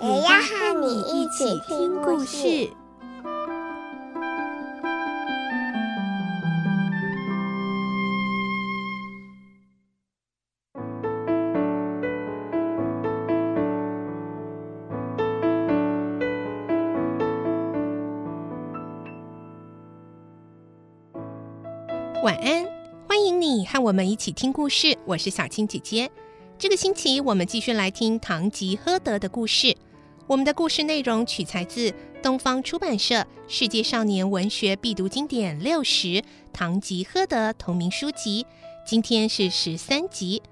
也要和你一起听故事。晚安，欢迎你和我们一起听故事。我是小青姐姐。这个星期我们继续来听《堂吉诃德》的故事。我们的故事内容取材自东方出版社《世界少年文学必读经典六十》《堂吉诃德》同名书籍。今天是十三集，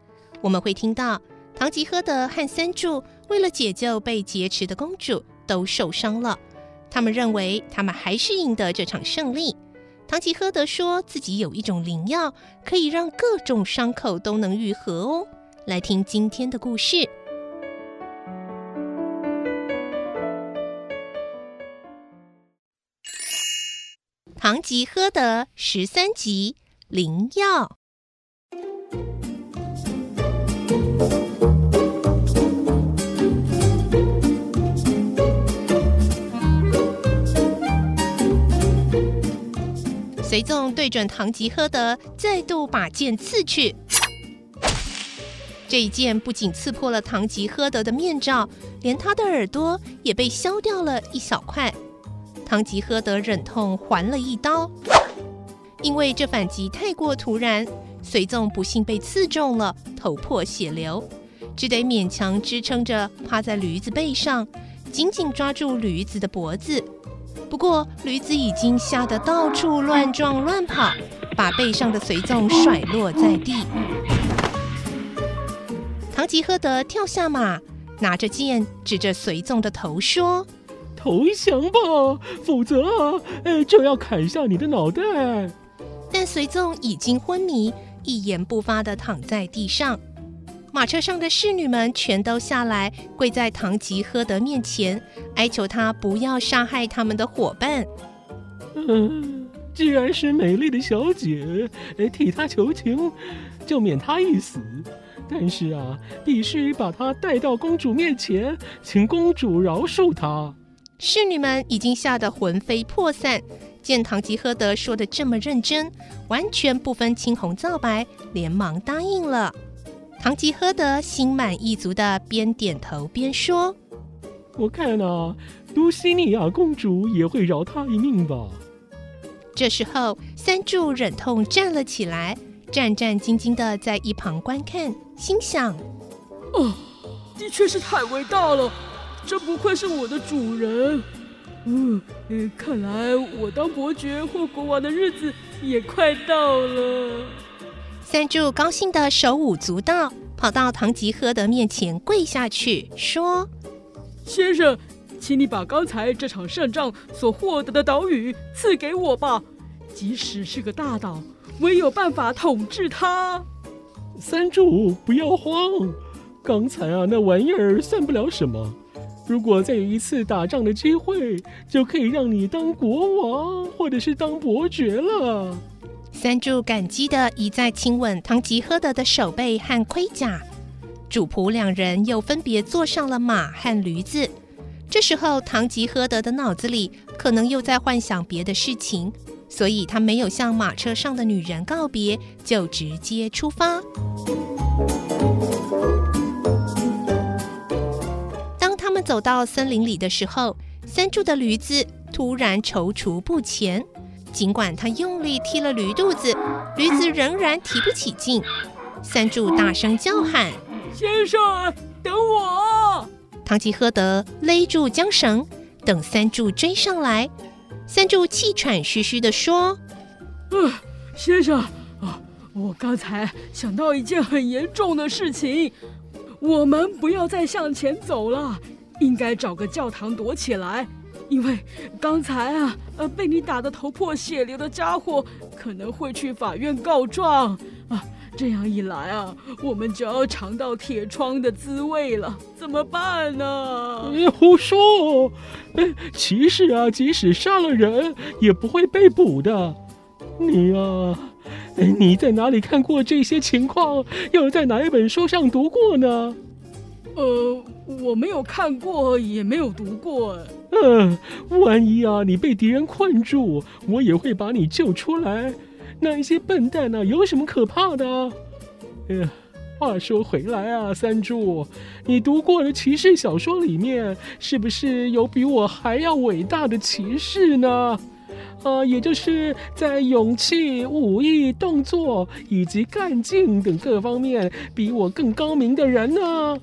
我们会听到堂吉诃德和三柱为了解救被劫持的公主都受伤了。他们认为他们还是赢得这场胜利。堂吉诃德说自己有一种灵药，可以让各种伤口都能愈合哦。来听今天的故事，《堂吉诃德》十三集灵药。随从对准堂吉诃德，再度把剑刺去。这一剑不仅刺破了堂吉诃德的面罩，连他的耳朵也被削掉了一小块。唐吉诃德忍痛还了一刀，因为这反击太过突然，随从不幸被刺中了，头破血流，只得勉强支撑着趴在驴子背上，紧紧抓住驴子的脖子。不过，驴子已经吓得到处乱撞乱跑，把背上的随从甩落在地。唐吉诃德跳下马，拿着剑指着随从的头说：“投降吧，否则啊，哎，就要砍下你的脑袋。”但随从已经昏迷，一言不发的躺在地上。马车上的侍女们全都下来，跪在堂吉诃德面前，哀求他不要杀害他们的伙伴。嗯，既然是美丽的小姐，替他求情，就免他一死。但是啊，必须把他带到公主面前，请公主饶恕他。侍女们已经吓得魂飞魄散，见唐吉诃德说的这么认真，完全不分青红皂白，连忙答应了。唐吉诃德心满意足的边点头边说：“我看啊，多西尼亚公主也会饶他一命吧。”这时候，三柱忍痛站了起来，战战兢兢的在一旁观看，心想：“哦，的确是太伟大了，真不愧是我的主人。嗯，看来我当伯爵或国王的日子也快到了。”三柱高兴的手舞足蹈，跑到唐吉诃德面前跪下去，说：“先生，请你把刚才这场胜仗所获得的岛屿赐给我吧。即使是个大岛，我也有办法统治它。”三柱，不要慌，刚才啊，那玩意儿算不了什么。如果再有一次打仗的机会，就可以让你当国王，或者是当伯爵了。三柱感激地一再亲吻唐吉诃德的手背和盔甲，主仆两人又分别坐上了马和驴子。这时候，唐吉诃德的脑子里可能又在幻想别的事情，所以他没有向马车上的女人告别，就直接出发。走到森林里的时候，三柱的驴子突然踌躇不前。尽管他用力踢了驴肚子，驴子仍然提不起劲。三柱大声叫喊：“先生，等我！”堂吉诃德勒住缰绳，等三柱追上来。三柱气喘吁吁地说：“呃，先生啊，我刚才想到一件很严重的事情，我们不要再向前走了，应该找个教堂躲起来，因为刚才啊，呃，被你打得头破血流的家伙可能会去法院告状啊。这样一来啊，我们就要尝到铁窗的滋味了，怎么办呢？你胡说！骑士啊，即使杀了人，也不会被捕的。你啊，你在哪里看过这些情况？又在哪一本书上读过呢？呃，我没有看过，也没有读过。嗯，万一啊，你被敌人困住，我也会把你救出来。那一些笨蛋呢、有什么可怕的？哎呀，话说回来啊，三柱，你读过的骑士小说里面，是不是有比我还要伟大的骑士呢？啊，也就是在勇气、武艺、动作以及干劲等各方面，比我更高明的人呢？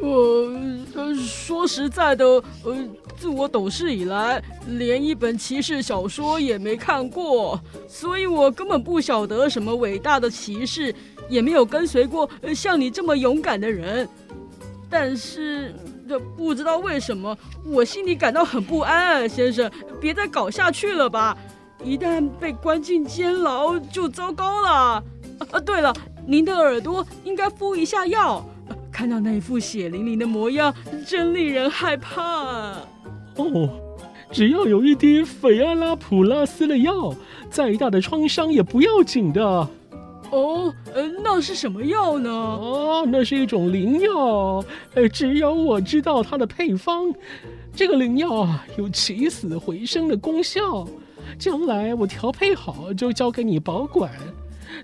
呃，呃，说实在的，呃。自我懂事以来，连一本骑士小说也没看过，所以我根本不晓得什么伟大的骑士，也没有跟随过像你这么勇敢的人。但是，这不知道为什么，我心里感到很不安。先生，别再搞下去了吧！一旦被关进监牢，就糟糕了。啊，对了，您的耳朵应该敷一下药。看到那一副血淋淋的模样，真令人害怕。哦，只要有一滴斐阿拉普拉斯的药，再大的创伤也不要紧的。哦，呃，那是什么药呢？哦，那是一种灵药，呃，只有我知道它的配方。这个灵药啊，有起死回生的功效，将来我调配好就交给你保管。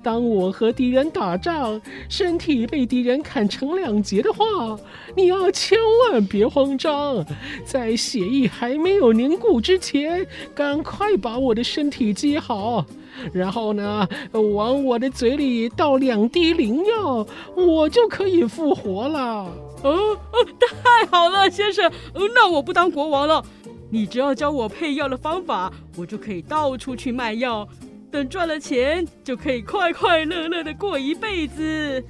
当我和敌人打仗，身体被敌人砍成两截的话，你要千万别慌张，在血液还没有凝固之前，赶快把我的身体接好，然后呢，往我的嘴里倒两滴灵药，我就可以复活了。哦哦，太好了，先生，那我不当国王了，你只要教我配药的方法，我就可以到处去卖药。等赚了钱，就可以快快乐乐的过一辈子。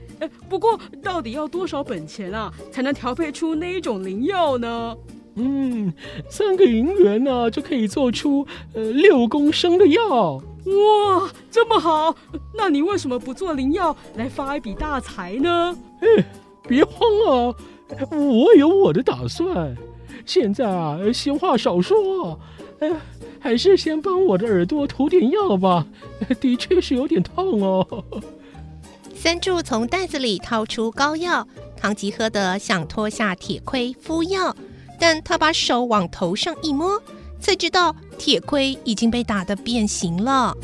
不过到底要多少本钱啊，才能调配出那一种灵药呢？嗯，三个银元呢、啊，就可以做出呃六公升的药。哇，这么好！那你为什么不做灵药来发一笔大财呢？哎，别慌啊，我有我的打算。现在啊，闲话少说，哎。哎 还是先帮我的耳朵涂点药吧，的确是有点痛哦。三柱从袋子里掏出膏药，唐吉喝得想脱下铁盔敷药，但他把手往头上一摸，才知道铁盔已经被打得变形了。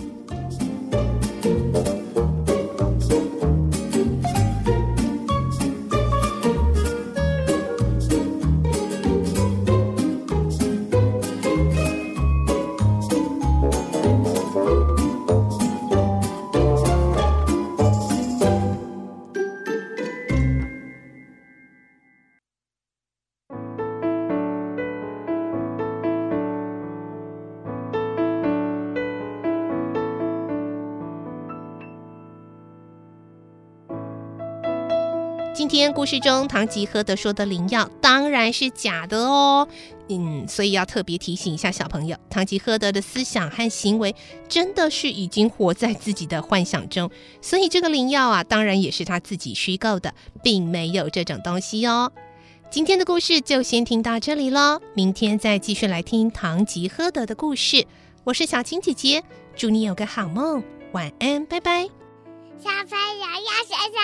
今天故事中，唐吉诃德说的灵药当然是假的哦。嗯，所以要特别提醒一下小朋友，唐吉诃德的思想和行为真的是已经活在自己的幻想中，所以这个灵药啊，当然也是他自己虚构的，并没有这种东西哦。今天的故事就先听到这里喽，明天再继续来听唐吉诃德的故事。我是小青姐姐，祝你有个好梦，晚安，拜拜。小朋友要睡觉，